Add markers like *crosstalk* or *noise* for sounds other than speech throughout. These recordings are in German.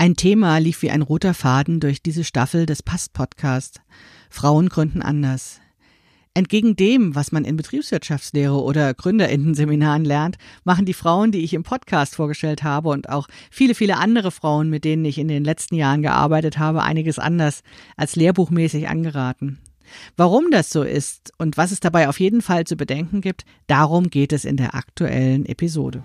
Ein Thema lief wie ein roter Faden durch diese Staffel des Past-Podcasts. Frauen gründen anders. Entgegen dem, was man in Betriebswirtschaftslehre oder Gründerinnen-Seminaren lernt, machen die Frauen, die ich im Podcast vorgestellt habe und auch viele, viele andere Frauen, mit denen ich in den letzten Jahren gearbeitet habe, einiges anders als lehrbuchmäßig angeraten. Warum das so ist und was es dabei auf jeden Fall zu bedenken gibt, darum geht es in der aktuellen Episode.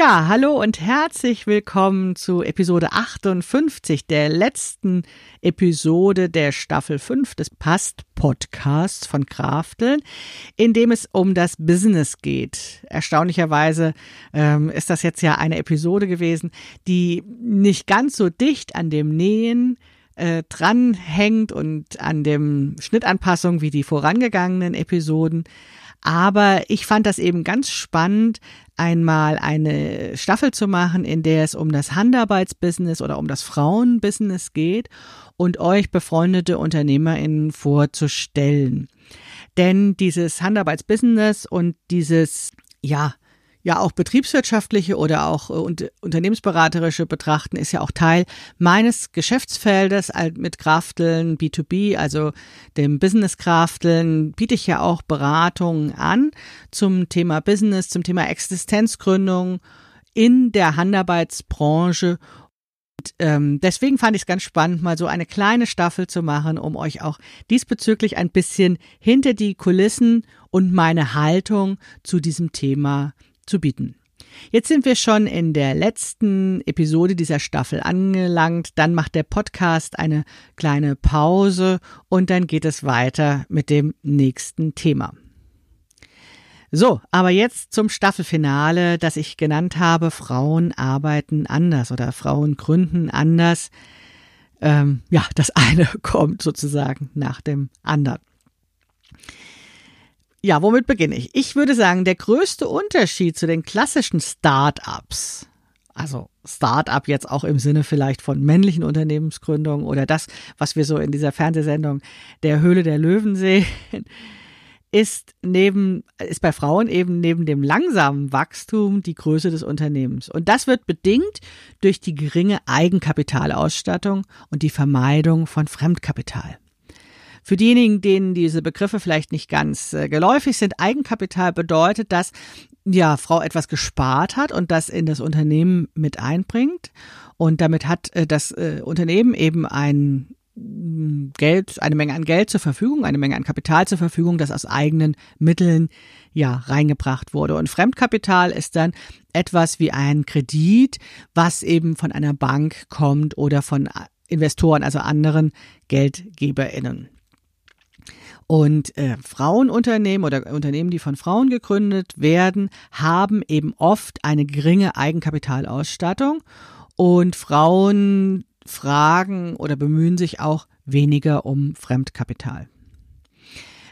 Ja, hallo und herzlich willkommen zu Episode 58 der letzten Episode der Staffel 5 des Past Podcasts von Krafteln, in dem es um das Business geht. Erstaunlicherweise ähm, ist das jetzt ja eine Episode gewesen, die nicht ganz so dicht an dem Nähen äh, dranhängt und an dem Schnittanpassung wie die vorangegangenen Episoden. Aber ich fand das eben ganz spannend, einmal eine Staffel zu machen, in der es um das Handarbeitsbusiness oder um das Frauenbusiness geht und euch befreundete UnternehmerInnen vorzustellen. Denn dieses Handarbeitsbusiness und dieses, ja, ja auch betriebswirtschaftliche oder auch äh, unternehmensberaterische betrachten, ist ja auch Teil meines Geschäftsfeldes mit Krafteln B2B, also dem Business Krafteln, biete ich ja auch Beratungen an zum Thema Business, zum Thema Existenzgründung in der Handarbeitsbranche. Und, ähm, deswegen fand ich es ganz spannend, mal so eine kleine Staffel zu machen, um euch auch diesbezüglich ein bisschen hinter die Kulissen und meine Haltung zu diesem Thema zu bieten. Jetzt sind wir schon in der letzten Episode dieser Staffel angelangt. Dann macht der Podcast eine kleine Pause und dann geht es weiter mit dem nächsten Thema. So, aber jetzt zum Staffelfinale, das ich genannt habe, Frauen arbeiten anders oder Frauen gründen anders. Ähm, ja, das eine *laughs* kommt sozusagen nach dem anderen. Ja, womit beginne ich? Ich würde sagen, der größte Unterschied zu den klassischen Start-ups, also Start-up jetzt auch im Sinne vielleicht von männlichen Unternehmensgründungen oder das, was wir so in dieser Fernsehsendung der Höhle der Löwen sehen, ist neben, ist bei Frauen eben neben dem langsamen Wachstum die Größe des Unternehmens. Und das wird bedingt durch die geringe Eigenkapitalausstattung und die Vermeidung von Fremdkapital. Für diejenigen, denen diese Begriffe vielleicht nicht ganz äh, geläufig sind, Eigenkapital bedeutet, dass ja Frau etwas gespart hat und das in das Unternehmen mit einbringt und damit hat äh, das äh, Unternehmen eben ein mm, Geld, eine Menge an Geld zur Verfügung, eine Menge an Kapital zur Verfügung, das aus eigenen Mitteln ja reingebracht wurde. Und Fremdkapital ist dann etwas wie ein Kredit, was eben von einer Bank kommt oder von Investoren, also anderen GeldgeberInnen. Und äh, Frauenunternehmen oder Unternehmen, die von Frauen gegründet werden, haben eben oft eine geringe Eigenkapitalausstattung und Frauen fragen oder bemühen sich auch weniger um Fremdkapital.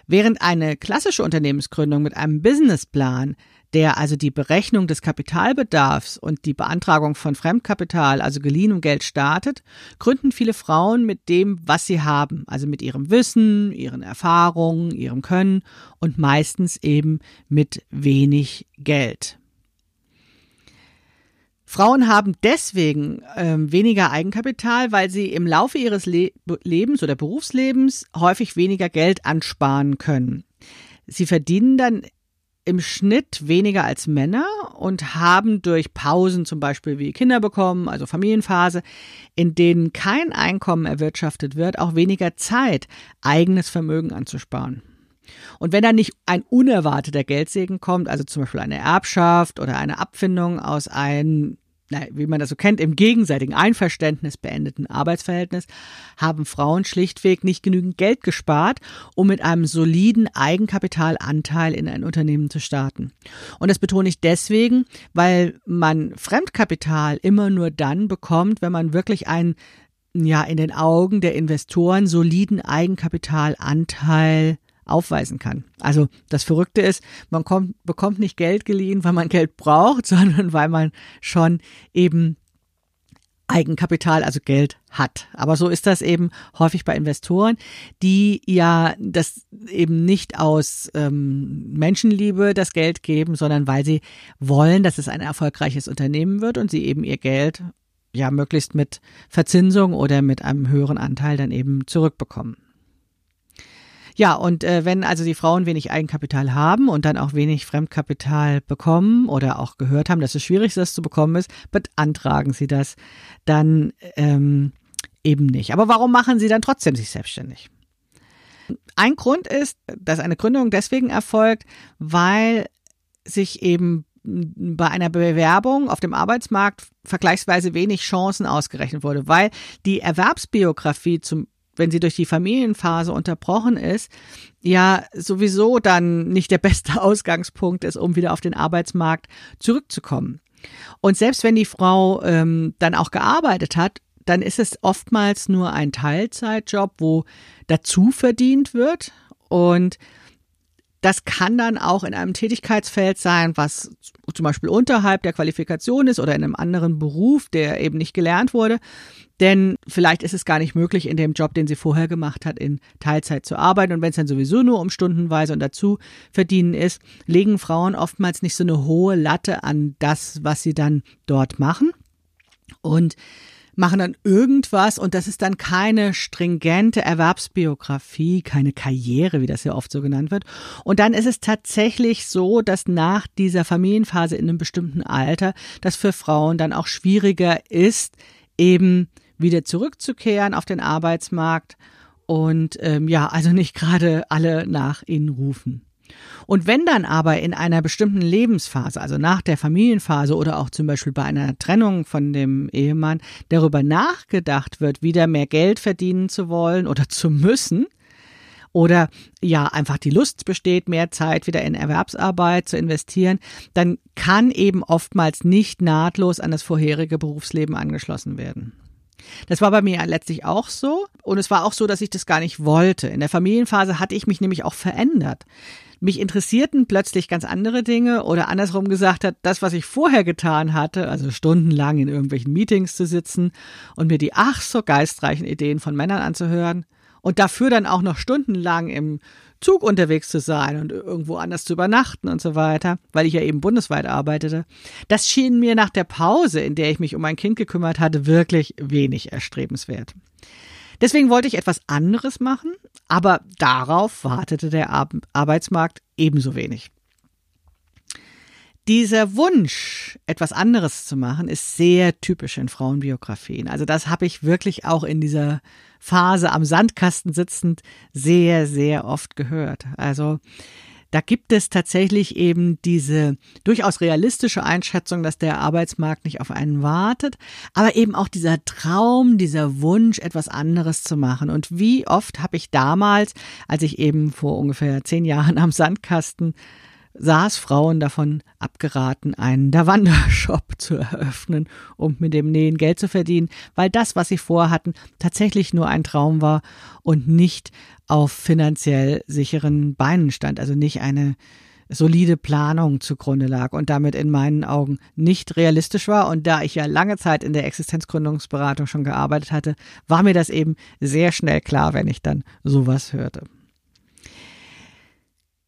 Während eine klassische Unternehmensgründung mit einem Businessplan der also die Berechnung des Kapitalbedarfs und die Beantragung von Fremdkapital, also geliehenem Geld startet, gründen viele Frauen mit dem, was sie haben, also mit ihrem Wissen, ihren Erfahrungen, ihrem Können und meistens eben mit wenig Geld. Frauen haben deswegen ähm, weniger Eigenkapital, weil sie im Laufe ihres Le Lebens oder Berufslebens häufig weniger Geld ansparen können. Sie verdienen dann im Schnitt weniger als Männer und haben durch Pausen zum Beispiel wie Kinder bekommen, also Familienphase, in denen kein Einkommen erwirtschaftet wird, auch weniger Zeit, eigenes Vermögen anzusparen. Und wenn dann nicht ein unerwarteter Geldsegen kommt, also zum Beispiel eine Erbschaft oder eine Abfindung aus einem wie man das so kennt, im gegenseitigen Einverständnis beendeten Arbeitsverhältnis, haben Frauen schlichtweg nicht genügend Geld gespart, um mit einem soliden Eigenkapitalanteil in ein Unternehmen zu starten. Und das betone ich deswegen, weil man Fremdkapital immer nur dann bekommt, wenn man wirklich einen ja in den Augen der Investoren soliden Eigenkapitalanteil aufweisen kann. Also das Verrückte ist, man kommt, bekommt nicht Geld geliehen, weil man Geld braucht, *laughs* sondern weil man schon eben Eigenkapital, also Geld hat. Aber so ist das eben häufig bei Investoren, die ja das eben nicht aus ähm, Menschenliebe das Geld geben, sondern weil sie wollen, dass es ein erfolgreiches Unternehmen wird und sie eben ihr Geld ja möglichst mit Verzinsung oder mit einem höheren Anteil dann eben zurückbekommen. Ja, und äh, wenn also die Frauen wenig Eigenkapital haben und dann auch wenig Fremdkapital bekommen oder auch gehört haben, dass es schwierig ist, das zu bekommen ist, beantragen sie das dann ähm, eben nicht. Aber warum machen sie dann trotzdem sich selbstständig? Ein Grund ist, dass eine Gründung deswegen erfolgt, weil sich eben bei einer Bewerbung auf dem Arbeitsmarkt vergleichsweise wenig Chancen ausgerechnet wurde, weil die Erwerbsbiografie zum wenn sie durch die Familienphase unterbrochen ist, ja sowieso dann nicht der beste *laughs* Ausgangspunkt ist, um wieder auf den Arbeitsmarkt zurückzukommen. Und selbst wenn die Frau ähm, dann auch gearbeitet hat, dann ist es oftmals nur ein Teilzeitjob, wo dazu verdient wird und das kann dann auch in einem Tätigkeitsfeld sein, was zum Beispiel unterhalb der Qualifikation ist oder in einem anderen Beruf, der eben nicht gelernt wurde. Denn vielleicht ist es gar nicht möglich, in dem Job, den sie vorher gemacht hat, in Teilzeit zu arbeiten. Und wenn es dann sowieso nur um Stundenweise und dazu verdienen ist, legen Frauen oftmals nicht so eine hohe Latte an das, was sie dann dort machen. Und machen dann irgendwas und das ist dann keine stringente Erwerbsbiografie, keine Karriere, wie das ja oft so genannt wird. Und dann ist es tatsächlich so, dass nach dieser Familienphase in einem bestimmten Alter das für Frauen dann auch schwieriger ist, eben wieder zurückzukehren auf den Arbeitsmarkt und ähm, ja, also nicht gerade alle nach ihnen rufen. Und wenn dann aber in einer bestimmten Lebensphase, also nach der Familienphase oder auch zum Beispiel bei einer Trennung von dem Ehemann, darüber nachgedacht wird, wieder mehr Geld verdienen zu wollen oder zu müssen, oder ja einfach die Lust besteht, mehr Zeit wieder in Erwerbsarbeit zu investieren, dann kann eben oftmals nicht nahtlos an das vorherige Berufsleben angeschlossen werden. Das war bei mir letztlich auch so. Und es war auch so, dass ich das gar nicht wollte. In der Familienphase hatte ich mich nämlich auch verändert. Mich interessierten plötzlich ganz andere Dinge oder andersrum gesagt hat, das, was ich vorher getan hatte, also stundenlang in irgendwelchen Meetings zu sitzen und mir die ach so geistreichen Ideen von Männern anzuhören und dafür dann auch noch stundenlang im Zug unterwegs zu sein und irgendwo anders zu übernachten und so weiter, weil ich ja eben bundesweit arbeitete. Das schien mir nach der Pause, in der ich mich um mein Kind gekümmert hatte, wirklich wenig erstrebenswert. Deswegen wollte ich etwas anderes machen, aber darauf wartete der Arbeitsmarkt ebenso wenig. Dieser Wunsch, etwas anderes zu machen, ist sehr typisch in Frauenbiografien. Also das habe ich wirklich auch in dieser Phase am Sandkasten sitzend sehr, sehr oft gehört. Also da gibt es tatsächlich eben diese durchaus realistische Einschätzung, dass der Arbeitsmarkt nicht auf einen wartet, aber eben auch dieser Traum, dieser Wunsch, etwas anderes zu machen. Und wie oft habe ich damals, als ich eben vor ungefähr zehn Jahren am Sandkasten saß Frauen davon abgeraten, einen Davanda-Shop *laughs* zu eröffnen, um mit dem Nähen Geld zu verdienen, weil das, was sie vorhatten, tatsächlich nur ein Traum war und nicht auf finanziell sicheren Beinen stand, also nicht eine solide Planung zugrunde lag und damit in meinen Augen nicht realistisch war. Und da ich ja lange Zeit in der Existenzgründungsberatung schon gearbeitet hatte, war mir das eben sehr schnell klar, wenn ich dann sowas hörte.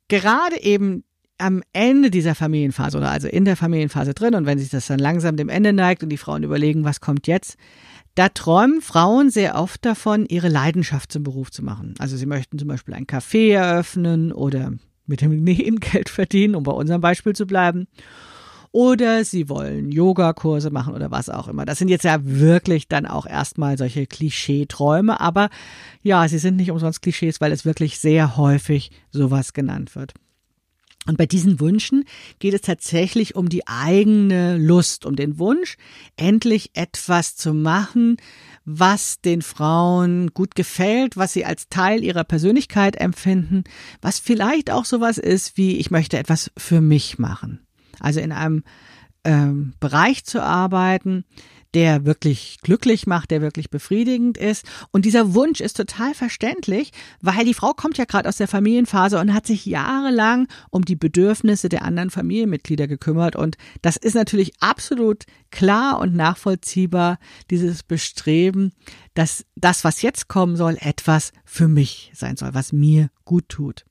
Gerade eben am Ende dieser Familienphase oder also in der Familienphase drin und wenn sich das dann langsam dem Ende neigt und die Frauen überlegen, was kommt jetzt, da träumen Frauen sehr oft davon, ihre Leidenschaft zum Beruf zu machen. Also sie möchten zum Beispiel ein Café eröffnen oder mit dem *laughs* Nähen Geld verdienen, um bei unserem Beispiel zu bleiben. oder sie wollen Yogakurse machen oder was auch immer. Das sind jetzt ja wirklich dann auch erstmal solche Klischeeträume, aber ja, sie sind nicht umsonst Klischees, weil es wirklich sehr häufig sowas genannt wird. Und bei diesen Wünschen geht es tatsächlich um die eigene Lust, um den Wunsch, endlich etwas zu machen, was den Frauen gut gefällt, was sie als Teil ihrer Persönlichkeit empfinden, was vielleicht auch sowas ist wie, ich möchte etwas für mich machen. Also in einem ähm, Bereich zu arbeiten, der wirklich glücklich macht, der wirklich befriedigend ist. Und dieser Wunsch ist total verständlich, weil die Frau kommt ja gerade aus der Familienphase und hat sich jahrelang um die Bedürfnisse der anderen Familienmitglieder gekümmert. Und das ist natürlich absolut klar und nachvollziehbar, dieses Bestreben, dass das, was jetzt kommen soll, etwas für mich sein soll, was mir gut tut.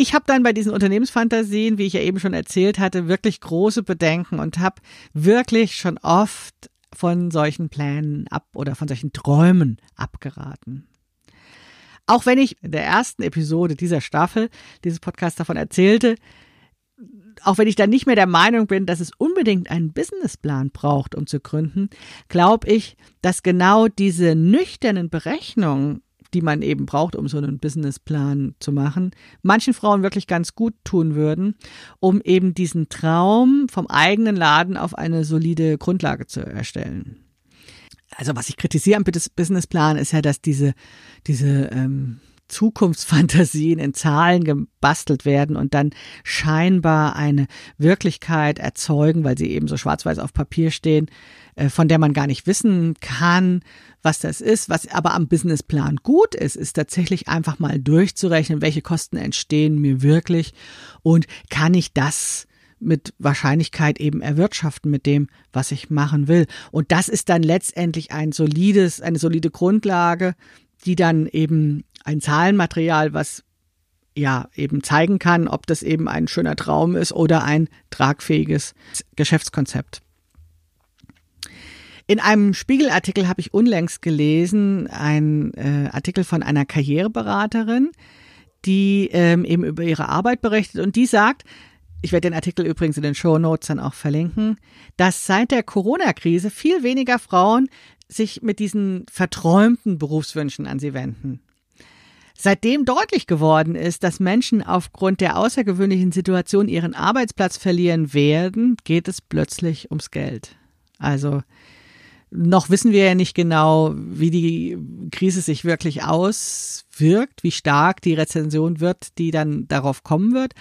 Ich habe dann bei diesen Unternehmensfantasien, wie ich ja eben schon erzählt hatte, wirklich große Bedenken und habe wirklich schon oft von solchen Plänen ab oder von solchen Träumen abgeraten. Auch wenn ich in der ersten Episode dieser Staffel dieses Podcast davon erzählte, auch wenn ich dann nicht mehr der Meinung bin, dass es unbedingt einen Businessplan braucht, um zu gründen, glaube ich, dass genau diese nüchternen Berechnungen die man eben braucht, um so einen Businessplan zu machen, manchen Frauen wirklich ganz gut tun würden, um eben diesen Traum vom eigenen Laden auf eine solide Grundlage zu erstellen. Also was ich kritisiere am Businessplan ist ja, dass diese, diese ähm, Zukunftsfantasien in Zahlen gebastelt werden und dann scheinbar eine Wirklichkeit erzeugen, weil sie eben so schwarz-weiß auf Papier stehen, äh, von der man gar nicht wissen kann, was das ist. Was aber am Businessplan gut ist, ist tatsächlich einfach mal durchzurechnen, welche Kosten entstehen mir wirklich und kann ich das mit Wahrscheinlichkeit eben erwirtschaften mit dem, was ich machen will. Und das ist dann letztendlich ein solides, eine solide Grundlage, die dann eben ein Zahlenmaterial, was ja eben zeigen kann, ob das eben ein schöner Traum ist oder ein tragfähiges Geschäftskonzept. In einem Spiegelartikel habe ich unlängst gelesen, ein äh, Artikel von einer Karriereberaterin, die ähm, eben über ihre Arbeit berichtet und die sagt, ich werde den Artikel übrigens in den Show Notes dann auch verlinken, dass seit der Corona-Krise viel weniger Frauen sich mit diesen verträumten Berufswünschen an sie wenden. Seitdem deutlich geworden ist, dass Menschen aufgrund der außergewöhnlichen Situation ihren Arbeitsplatz verlieren werden, geht es plötzlich ums Geld. Also noch wissen wir ja nicht genau, wie die Krise sich wirklich auswirkt, wie stark die Rezension wird, die dann darauf kommen wird.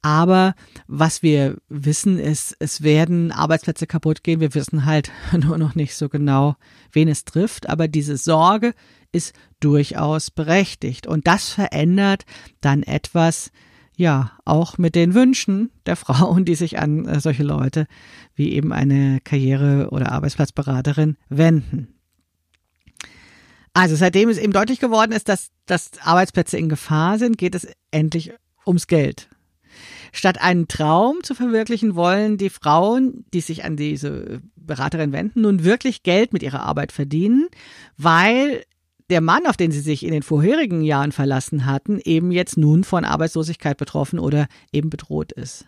Aber was wir wissen ist, es werden Arbeitsplätze kaputt gehen. Wir wissen halt *laughs* nur noch nicht so genau, wen es trifft. Aber diese Sorge ist durchaus berechtigt. Und das verändert dann etwas ja, auch mit den Wünschen der *laughs* Frauen, die sich an äh, solche Leute wie eben eine Karriere- oder Arbeitsplatzberaterin wenden. Also seitdem es eben deutlich geworden ist, dass, dass Arbeitsplätze in Gefahr sind, geht es endlich ums Geld. Statt einen Traum zu verwirklichen, wollen die Frauen, die sich an diese Beraterin wenden, nun wirklich Geld mit ihrer Arbeit verdienen, weil der Mann, auf den sie sich in den vorherigen Jahren verlassen hatten, eben jetzt nun von Arbeitslosigkeit betroffen oder eben bedroht ist.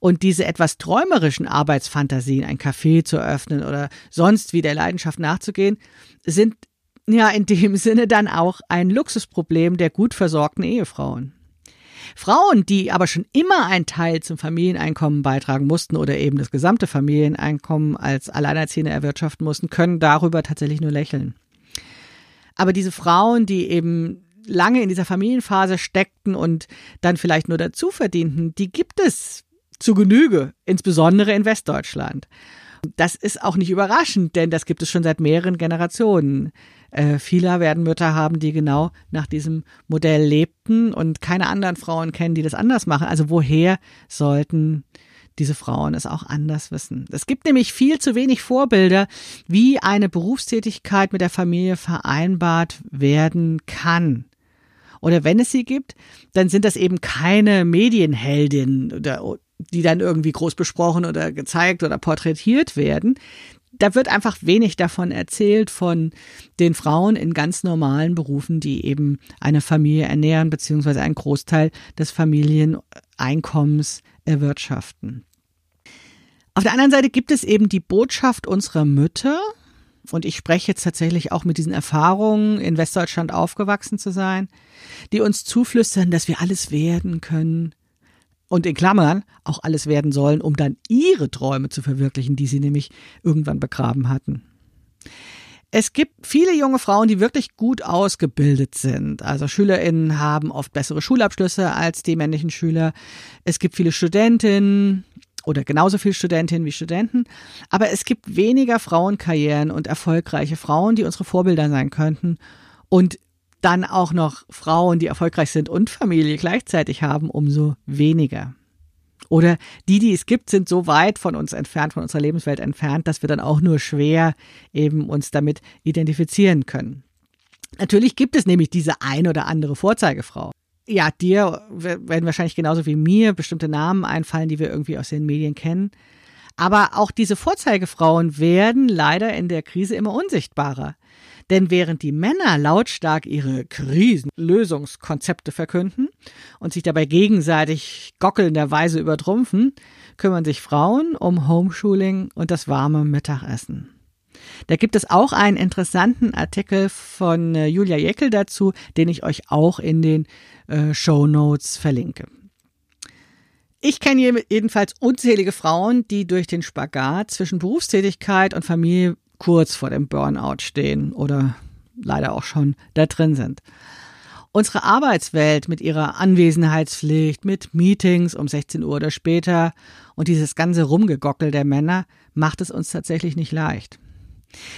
Und diese etwas träumerischen Arbeitsfantasien, ein Café zu öffnen oder sonst wie der Leidenschaft nachzugehen, sind ja in dem *laughs* Sinne dann auch ein Luxusproblem der gut versorgten Ehefrauen. Frauen, die aber schon immer einen Teil zum Familieneinkommen beitragen mussten oder eben das gesamte Familieneinkommen als Alleinerziehende erwirtschaften mussten, können darüber tatsächlich nur lächeln. Aber diese Frauen, die eben lange in dieser Familienphase steckten und dann vielleicht nur dazu verdienten, die gibt es zu Genüge, insbesondere in Westdeutschland. Das ist auch nicht überraschend, denn das gibt es schon seit mehreren Generationen. Äh, viele werden Mütter haben, die genau nach diesem Modell lebten und keine anderen Frauen kennen, die das anders machen. Also woher sollten diese Frauen es auch anders wissen. Es gibt nämlich viel zu wenig Vorbilder, wie eine Berufstätigkeit mit der Familie vereinbart werden kann. Oder wenn es sie gibt, dann sind das eben keine Medienheldinnen oder die dann irgendwie groß besprochen oder gezeigt oder porträtiert werden. Da wird einfach wenig davon erzählt von den Frauen in ganz normalen Berufen, die eben eine Familie ernähren beziehungsweise einen Großteil des Familieneinkommens erwirtschaften. Auf der anderen Seite gibt es eben die Botschaft unserer Mütter, und ich spreche jetzt tatsächlich auch mit diesen Erfahrungen, in Westdeutschland aufgewachsen zu sein, die uns zuflüstern, dass wir alles werden können und in Klammern auch alles werden sollen, um dann ihre Träume zu verwirklichen, die sie nämlich irgendwann begraben hatten. Es gibt viele junge Frauen, die wirklich gut ausgebildet sind. Also Schülerinnen haben oft bessere Schulabschlüsse als die männlichen Schüler. Es gibt viele Studentinnen, oder genauso viele Studentinnen wie Studenten. Aber es gibt weniger Frauenkarrieren und erfolgreiche Frauen, die unsere Vorbilder sein könnten. Und dann auch noch Frauen, die erfolgreich sind und Familie gleichzeitig haben, umso weniger. Oder die, die es gibt, sind so weit von uns entfernt, von unserer Lebenswelt entfernt, dass wir dann auch nur schwer eben uns damit identifizieren können. Natürlich gibt es nämlich diese ein oder andere Vorzeigefrau ja, dir werden wahrscheinlich genauso wie mir bestimmte Namen einfallen, die wir irgendwie aus den Medien kennen. Aber auch diese Vorzeigefrauen werden leider in der Krise immer unsichtbarer. Denn während die Männer lautstark ihre Krisenlösungskonzepte verkünden und sich dabei gegenseitig gockelnderweise übertrumpfen, kümmern sich Frauen um Homeschooling und das warme Mittagessen. Da gibt es auch einen interessanten Artikel von äh, Julia Jeckel dazu, den ich euch auch in den äh, Show Notes verlinke. Ich kenne jedenfalls unzählige Frauen, die durch den Spagat zwischen Berufstätigkeit und Familie kurz vor dem Burnout stehen oder leider auch schon da drin sind. Unsere Arbeitswelt mit ihrer Anwesenheitspflicht, mit Meetings um 16 Uhr oder später und dieses ganze Rumgegockel der Männer macht es uns tatsächlich nicht leicht.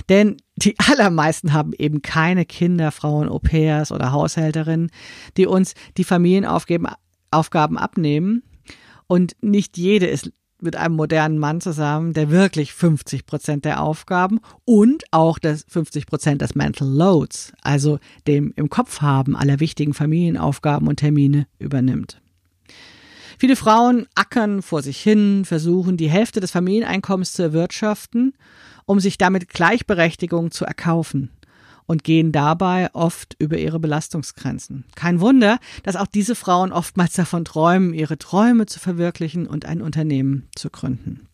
Denn die *laughs* allermeisten haben eben keine Kinder, Frauen, Au-pairs oder Haushälterinnen, die uns die Familienaufgaben abnehmen. Und nicht jede ist mit einem modernen Mann zusammen, der wirklich 50 Prozent der Aufgaben und auch das 50 Prozent des Mental Loads, also dem im Kopf haben aller wichtigen Familienaufgaben und Termine übernimmt. Viele Frauen ackern vor sich hin, versuchen die Hälfte des Familieneinkommens zu erwirtschaften um sich damit Gleichberechtigung zu erkaufen und gehen dabei oft über ihre Belastungsgrenzen. Kein Wunder, dass auch diese Frauen oftmals davon träumen, ihre Träume zu verwirklichen und ein Unternehmen zu gründen.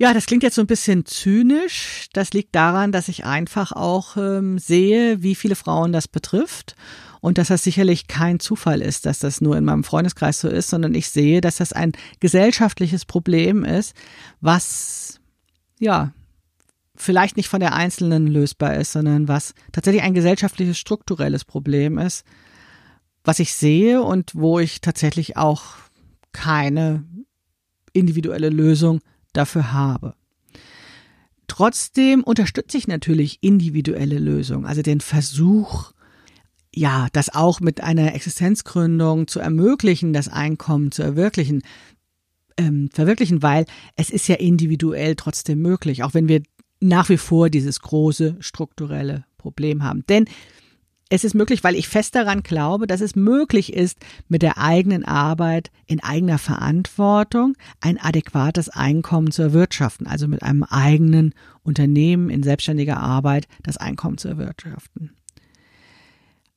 Ja, das klingt jetzt so ein bisschen zynisch. Das liegt daran, dass ich einfach auch ähm, sehe, wie viele Frauen das betrifft und dass das sicherlich kein Zufall ist, dass das nur in meinem Freundeskreis so ist, sondern ich sehe, dass das ein gesellschaftliches Problem ist, was ja vielleicht nicht von der Einzelnen lösbar ist, sondern was tatsächlich ein gesellschaftliches strukturelles Problem ist, was ich sehe und wo ich tatsächlich auch keine individuelle Lösung dafür habe. Trotzdem unterstütze ich natürlich individuelle Lösungen, also den Versuch, ja, das auch mit einer Existenzgründung zu ermöglichen, das Einkommen zu erwirklichen, ähm, verwirklichen, weil es ist ja individuell trotzdem möglich, auch wenn wir nach wie vor dieses große strukturelle Problem haben. Denn es ist möglich, weil ich fest daran glaube, dass es möglich ist, mit der eigenen Arbeit in eigener Verantwortung ein adäquates Einkommen zu erwirtschaften, also mit einem eigenen Unternehmen in selbstständiger Arbeit das Einkommen zu erwirtschaften.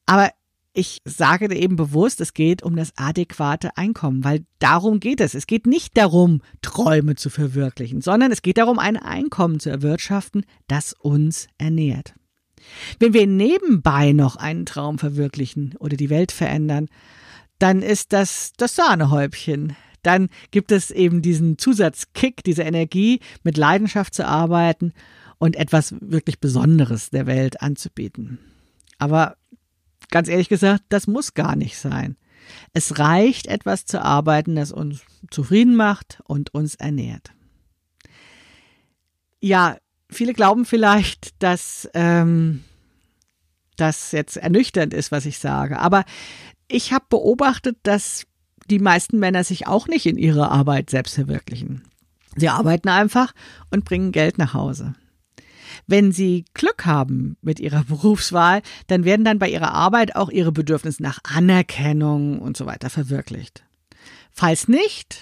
Aber ich sage dir eben bewusst, es geht um das adäquate Einkommen, weil darum geht es. Es geht nicht darum, Träume zu verwirklichen, sondern es geht darum, ein Einkommen zu erwirtschaften, das uns ernährt. Wenn wir nebenbei noch einen Traum verwirklichen oder die Welt verändern, dann ist das das Sahnehäubchen. Dann gibt es eben diesen Zusatzkick, diese Energie, mit Leidenschaft zu arbeiten und etwas wirklich Besonderes der Welt anzubieten. Aber ganz ehrlich gesagt, das muss gar nicht sein. Es reicht, etwas zu arbeiten, das uns zufrieden macht und uns ernährt. Ja, viele glauben vielleicht, dass ähm, das jetzt ernüchternd ist, was ich sage. Aber ich habe beobachtet, dass die meisten Männer sich auch nicht in ihrer Arbeit selbst verwirklichen. Sie arbeiten einfach und bringen Geld nach Hause. Wenn sie Glück haben mit ihrer *laughs* Berufswahl, dann werden dann bei ihrer Arbeit auch ihre Bedürfnisse nach Anerkennung und so weiter verwirklicht. Falls nicht,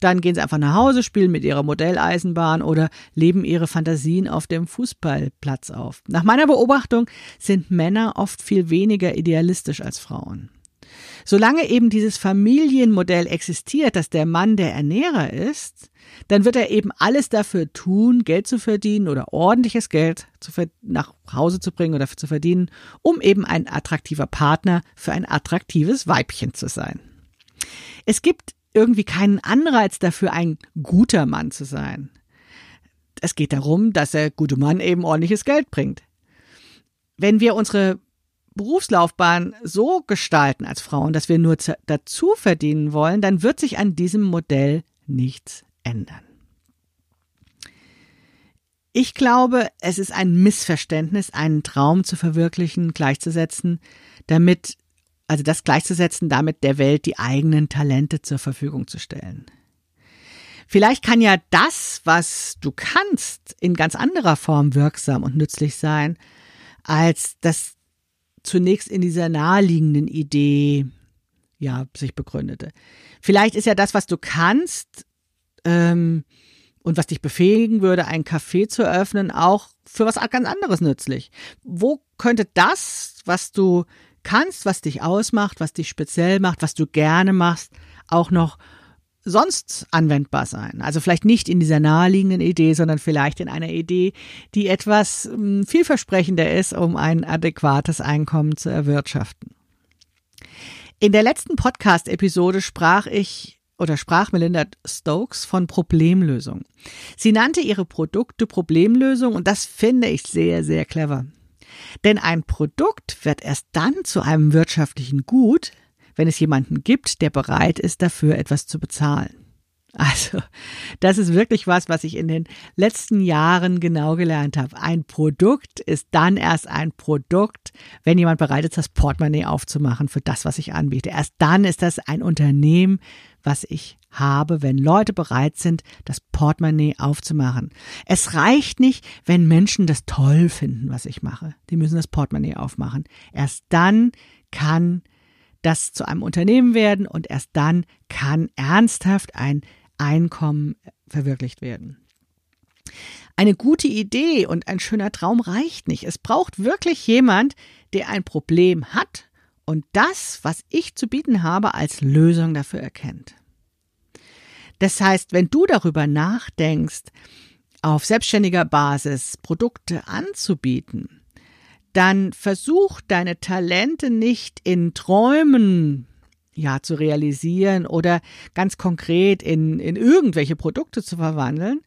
dann gehen sie einfach nach Hause, spielen mit ihrer Modelleisenbahn oder leben ihre Fantasien auf dem Fußballplatz auf. Nach meiner Beobachtung sind Männer oft viel weniger idealistisch als Frauen. Solange eben dieses Familienmodell existiert, dass der Mann der Ernährer ist, dann wird er eben alles dafür tun, Geld zu verdienen oder ordentliches Geld zu nach Hause zu bringen oder zu verdienen, um eben ein attraktiver Partner für ein attraktives Weibchen zu sein. Es gibt irgendwie keinen Anreiz dafür, ein guter Mann zu sein. Es geht darum, dass der gute Mann eben ordentliches Geld bringt. Wenn wir unsere Berufslaufbahn so gestalten als Frauen, dass wir nur dazu verdienen wollen, dann wird sich an diesem Modell nichts ändern. Ich glaube, es ist ein Missverständnis, einen Traum zu verwirklichen, gleichzusetzen, damit, also das gleichzusetzen, damit der Welt die eigenen Talente zur Verfügung zu stellen. Vielleicht kann ja das, was du kannst, in ganz anderer Form wirksam und nützlich sein, als das zunächst in dieser naheliegenden Idee ja sich begründete. Vielleicht ist ja das, was du kannst ähm, und was dich befähigen würde, ein Café zu eröffnen, auch für was ganz anderes nützlich. Wo könnte das, was du kannst, was dich ausmacht, was dich speziell macht, was du gerne machst, auch noch sonst anwendbar sein. Also vielleicht nicht in dieser naheliegenden Idee, sondern vielleicht in einer Idee, die etwas hm, vielversprechender ist, um ein adäquates Einkommen zu erwirtschaften. In der letzten Podcast-Episode sprach ich oder sprach Melinda Stokes von Problemlösung. Sie nannte ihre Produkte Problemlösung und das finde ich sehr, sehr clever. Denn ein Produkt wird erst dann zu einem wirtschaftlichen Gut, wenn es jemanden gibt, der bereit ist, dafür etwas zu bezahlen. Also, das ist wirklich was, was ich in den letzten Jahren genau gelernt habe. Ein Produkt ist dann erst ein Produkt, wenn jemand bereit ist, das Portemonnaie aufzumachen für das, was ich anbiete. Erst dann ist das ein Unternehmen, was ich habe, wenn Leute bereit sind, das Portemonnaie aufzumachen. Es reicht nicht, wenn Menschen das toll finden, was ich mache. Die müssen das Portemonnaie aufmachen. Erst dann kann das zu einem Unternehmen werden und erst dann kann ernsthaft ein Einkommen verwirklicht werden. Eine gute Idee und ein schöner Traum reicht nicht. Es braucht wirklich jemand, der ein Problem hat und das, was ich zu bieten habe, als Lösung dafür erkennt. Das heißt, wenn du darüber nachdenkst, auf selbstständiger Basis Produkte anzubieten, dann versuch deine Talente nicht in Träumen ja zu realisieren oder ganz konkret in, in irgendwelche Produkte zu verwandeln,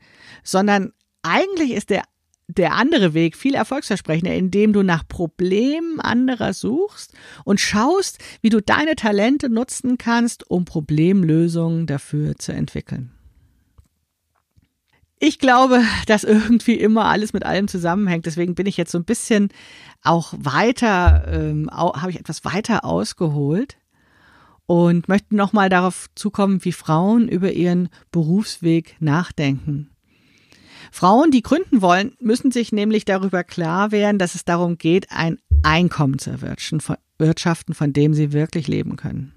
sondern eigentlich ist der der andere Weg viel erfolgsversprechender, indem du nach Problemen anderer suchst und schaust, wie du deine Talente nutzen kannst, um Problemlösungen dafür zu entwickeln. Ich glaube, dass irgendwie immer alles mit allem zusammenhängt. Deswegen bin ich jetzt so ein bisschen auch weiter, ähm, habe ich etwas weiter ausgeholt und möchte nochmal darauf zukommen, wie Frauen über ihren Berufsweg nachdenken. Frauen, die gründen wollen, müssen sich nämlich darüber klar werden, dass es darum geht, ein Einkommen zu erwirtschaften, von dem sie wirklich leben können.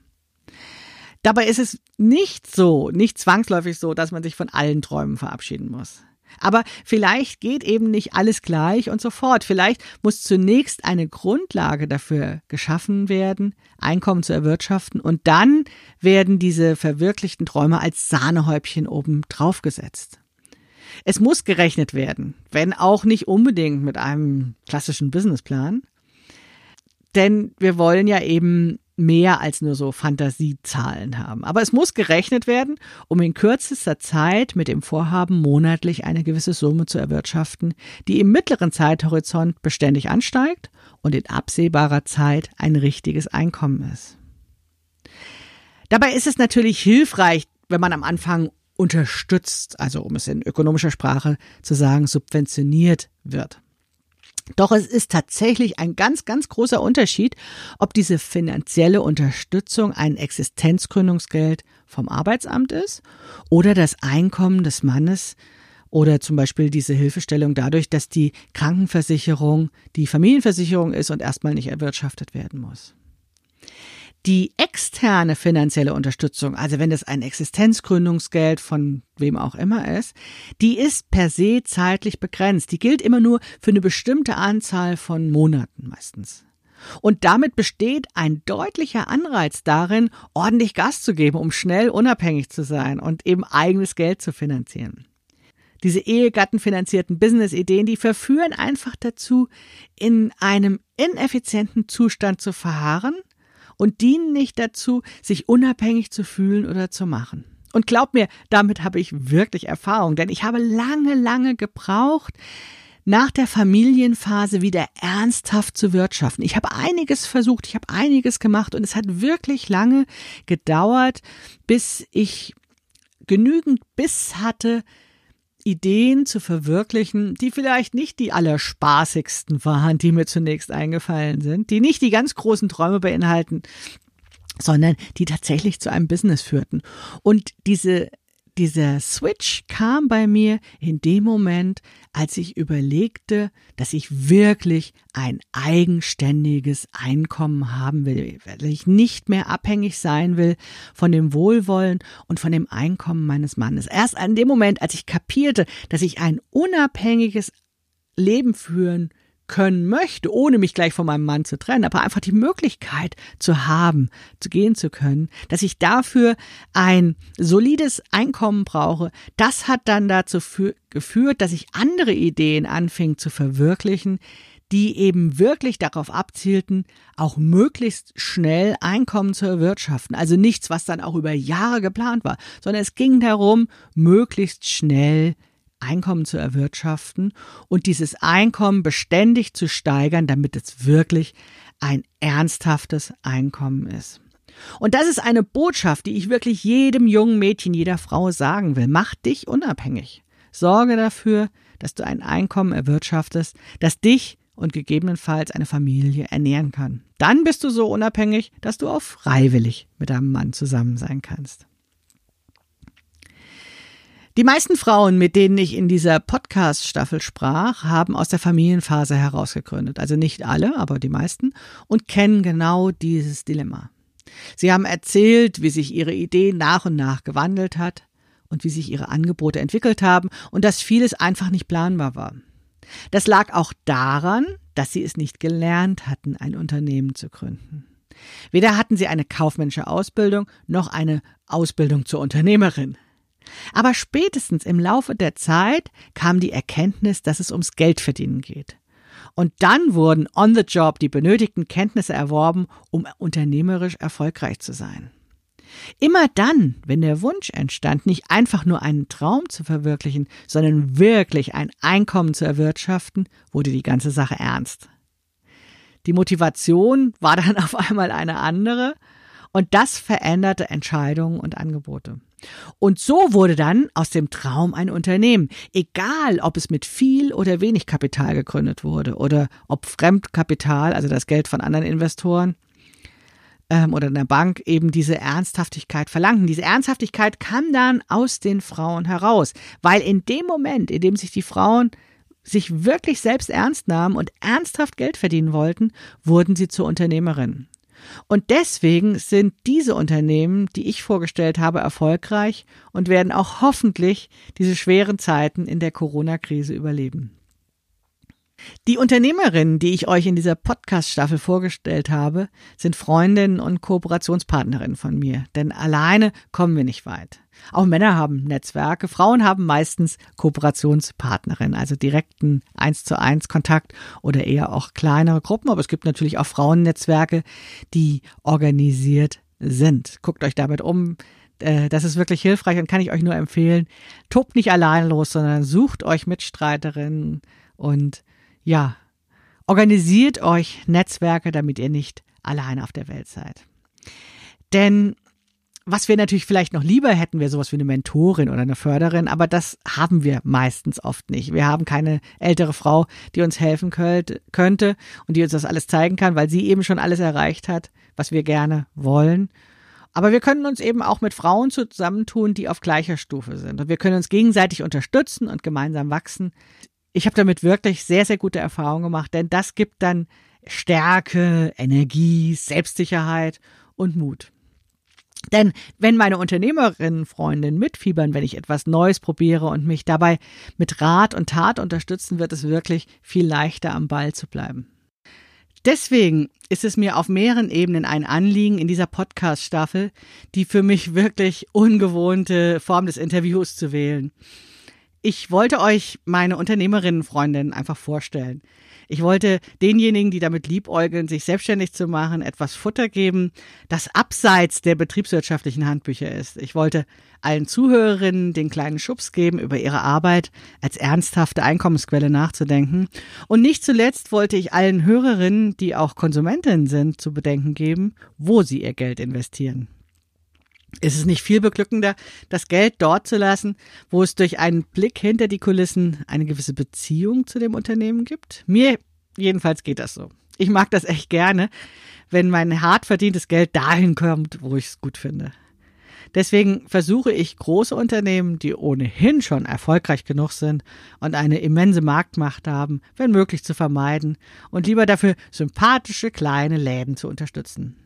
Dabei ist es nicht so, nicht zwangsläufig so, dass man sich von allen Träumen verabschieden muss. Aber vielleicht geht eben nicht alles gleich und sofort. Vielleicht muss zunächst eine Grundlage dafür geschaffen werden, Einkommen zu erwirtschaften und dann werden diese verwirklichten Träume als Sahnehäubchen oben drauf gesetzt. Es muss gerechnet werden, wenn auch nicht unbedingt mit einem klassischen Businessplan. Denn wir wollen ja eben mehr als nur so Fantasiezahlen haben. Aber es muss gerechnet werden, um in kürzester Zeit mit dem Vorhaben monatlich eine gewisse Summe zu erwirtschaften, die im mittleren Zeithorizont beständig ansteigt und in absehbarer Zeit ein richtiges Einkommen ist. Dabei ist es natürlich hilfreich, wenn man am Anfang unterstützt, also um es in ökonomischer Sprache zu sagen, subventioniert wird. Doch es ist tatsächlich ein ganz, ganz großer Unterschied, ob diese finanzielle Unterstützung ein Existenzgründungsgeld vom Arbeitsamt ist oder das Einkommen des Mannes oder zum Beispiel diese Hilfestellung dadurch, dass die Krankenversicherung die Familienversicherung ist und erstmal nicht erwirtschaftet werden muss. Die externe finanzielle Unterstützung, also wenn es ein Existenzgründungsgeld von wem auch immer ist, die ist per se zeitlich begrenzt. Die gilt immer nur für eine bestimmte Anzahl von Monaten meistens. Und damit besteht ein deutlicher Anreiz darin, ordentlich Gas zu geben, um schnell unabhängig zu sein und eben eigenes Geld zu finanzieren. Diese ehegattenfinanzierten Business-Ideen, die verführen einfach dazu, in einem ineffizienten Zustand zu verharren und dienen nicht dazu, sich unabhängig zu fühlen oder zu machen. Und glaub mir, damit habe ich wirklich Erfahrung, denn ich habe lange, lange gebraucht, nach der Familienphase wieder ernsthaft zu wirtschaften. Ich habe einiges versucht, ich habe einiges gemacht und es hat wirklich lange gedauert, bis ich genügend Biss hatte, Ideen zu verwirklichen, die vielleicht nicht die allerspaßigsten waren, die mir zunächst eingefallen sind, die nicht die ganz großen Träume beinhalten, sondern die tatsächlich zu einem Business führten. Und diese dieser Switch kam bei mir in dem Moment, als ich überlegte, dass ich wirklich ein eigenständiges Einkommen haben will, weil ich nicht mehr abhängig sein will von dem Wohlwollen und von dem Einkommen meines Mannes. Erst an dem Moment, als ich kapierte, dass ich ein unabhängiges Leben führen können möchte, ohne mich gleich von meinem Mann zu trennen, aber einfach die Möglichkeit zu haben, zu gehen zu können, dass ich dafür ein solides Einkommen brauche, das hat dann dazu geführt, dass ich andere Ideen anfing zu verwirklichen, die eben wirklich darauf abzielten, auch möglichst schnell Einkommen zu erwirtschaften. Also nichts, was dann auch über Jahre geplant war, sondern es ging darum, möglichst schnell Einkommen zu erwirtschaften und dieses Einkommen beständig zu steigern, damit es wirklich ein ernsthaftes Einkommen ist. Und das ist eine Botschaft, die ich wirklich jedem jungen Mädchen, jeder Frau sagen will. Mach dich unabhängig. Sorge dafür, dass du ein Einkommen erwirtschaftest, das dich und gegebenenfalls eine Familie ernähren kann. Dann bist du so unabhängig, dass du auch freiwillig mit deinem Mann zusammen sein kannst. Die meisten Frauen, mit denen ich in dieser Podcast-Staffel sprach, haben aus der Familienphase herausgegründet. Also nicht alle, aber die meisten und kennen genau dieses Dilemma. Sie haben erzählt, wie sich ihre Idee nach und nach gewandelt hat und wie sich ihre Angebote entwickelt haben und dass vieles einfach nicht planbar war. Das lag auch daran, dass sie es nicht gelernt hatten, ein Unternehmen zu gründen. Weder hatten sie eine kaufmännische Ausbildung noch eine Ausbildung zur Unternehmerin. Aber spätestens im Laufe der Zeit kam die Erkenntnis, dass es ums Geldverdienen geht. Und dann wurden on the job die benötigten Kenntnisse erworben, um unternehmerisch erfolgreich zu sein. Immer dann, wenn der Wunsch entstand, nicht einfach nur einen Traum zu verwirklichen, sondern wirklich ein Einkommen zu erwirtschaften, wurde die ganze Sache ernst. Die Motivation war dann *laughs* auf einmal eine andere und das veränderte Entscheidungen und Angebote. Und so wurde dann aus dem Traum ein Unternehmen, egal ob es mit viel oder wenig Kapital gegründet wurde oder ob Fremdkapital, also das Geld von anderen Investoren ähm, oder einer Bank eben diese Ernsthaftigkeit verlangten. Diese Ernsthaftigkeit kam dann aus den Frauen heraus, weil in dem Moment, in dem sich die Frauen sich wirklich selbst ernst nahmen und ernsthaft Geld verdienen wollten, wurden sie zur Unternehmerin. Und deswegen sind diese Unternehmen, die ich vorgestellt habe, erfolgreich und werden auch hoffentlich diese schweren Zeiten in der Corona-Krise überleben. Die Unternehmerinnen, die ich euch in dieser Podcast-Staffel vorgestellt habe, sind Freundinnen und Kooperationspartnerinnen von mir, denn alleine kommen wir nicht weit. Auch Männer haben Netzwerke, Frauen haben meistens Kooperationspartnerinnen, also direkten eins zu eins Kontakt oder eher auch kleinere Gruppen, aber es gibt natürlich auch Frauennetzwerke, die organisiert sind. Guckt euch damit um, äh, das ist wirklich hilfreich und kann ich euch nur empfehlen. Tobt nicht allein los, sondern sucht euch Mitstreiterinnen und ja, organisiert euch Netzwerke, damit ihr nicht allein auf der Welt seid. Denn was wir natürlich vielleicht noch lieber hätten, wäre sowas wie eine Mentorin oder eine Förderin, aber das haben wir meistens oft nicht. Wir haben keine ältere Frau, die uns helfen könnte und die uns das alles zeigen kann, weil sie eben schon alles erreicht hat, was wir gerne wollen. Aber wir können uns eben auch mit Frauen zusammentun, die auf gleicher Stufe sind. Und wir können uns gegenseitig unterstützen und gemeinsam wachsen ich habe damit wirklich sehr, sehr gute Erfahrungen gemacht, denn das gibt dann Stärke, Energie, Selbstsicherheit und Mut. Denn wenn meine Unternehmerinnen-Freundinnen mitfiebern, wenn ich etwas Neues probiere und mich dabei mit Rat und Tat unterstützen, wird es wirklich viel leichter am Ball zu bleiben. Deswegen ist es mir auf mehreren Ebenen ein Anliegen in dieser Podcast-Staffel, die für mich wirklich ungewohnte Form des Interviews zu wählen. Ich wollte euch meine Unternehmerinnenfreundin einfach vorstellen. Ich wollte denjenigen, die damit liebäugeln, sich selbstständig zu machen, etwas Futter geben, das abseits der betriebswirtschaftlichen Handbücher ist. Ich wollte allen Zuhörerinnen den kleinen Schubs geben, über ihre Arbeit als ernsthafte Einkommensquelle nachzudenken. Und nicht zuletzt wollte ich allen Hörerinnen, die auch Konsumentinnen sind, zu bedenken geben, wo sie ihr Geld investieren. Ist es nicht viel beglückender, das Geld dort zu lassen, wo es durch einen Blick hinter die Kulissen eine gewisse Beziehung zu dem Unternehmen gibt? Mir jedenfalls geht das so. Ich mag das echt gerne, wenn mein hart verdientes Geld dahin kommt, wo ich es gut finde. Deswegen versuche ich große Unternehmen, die ohnehin schon erfolgreich genug sind und eine immense Marktmacht haben, wenn möglich zu vermeiden und lieber dafür sympathische kleine Läden zu unterstützen.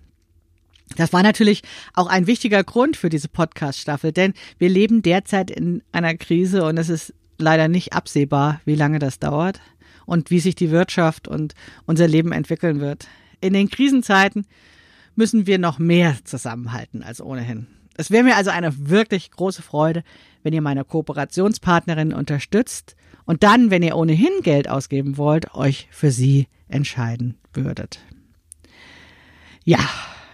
Das war natürlich auch ein wichtiger Grund für diese Podcast-Staffel, denn wir leben derzeit in einer Krise und es ist leider nicht absehbar, wie lange das dauert und wie sich die Wirtschaft und unser Leben entwickeln wird. In den Krisenzeiten müssen wir noch mehr zusammenhalten als ohnehin. Es wäre mir also eine wirklich große Freude, wenn ihr meine Kooperationspartnerin unterstützt und dann, wenn ihr ohnehin Geld ausgeben wollt, euch für sie entscheiden würdet. Ja,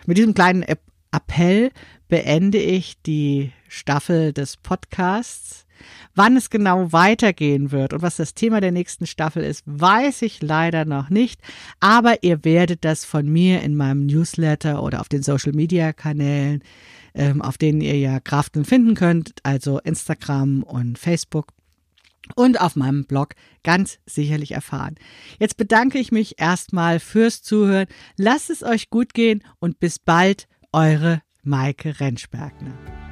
mit diesem kleinen Appell beende ich die Staffel des Podcasts. Wann es genau weitergehen wird und was das Thema der nächsten Staffel ist, weiß ich leider noch nicht. Aber ihr werdet das von mir in meinem Newsletter oder auf den Social Media Kanälen, ähm, auf denen ihr ja Kraften finden könnt, also Instagram und Facebook und auf meinem Blog ganz sicherlich erfahren. Jetzt bedanke ich mich erstmal fürs Zuhören. Lasst es euch gut gehen und bis bald, eure Maike Rentschbergner.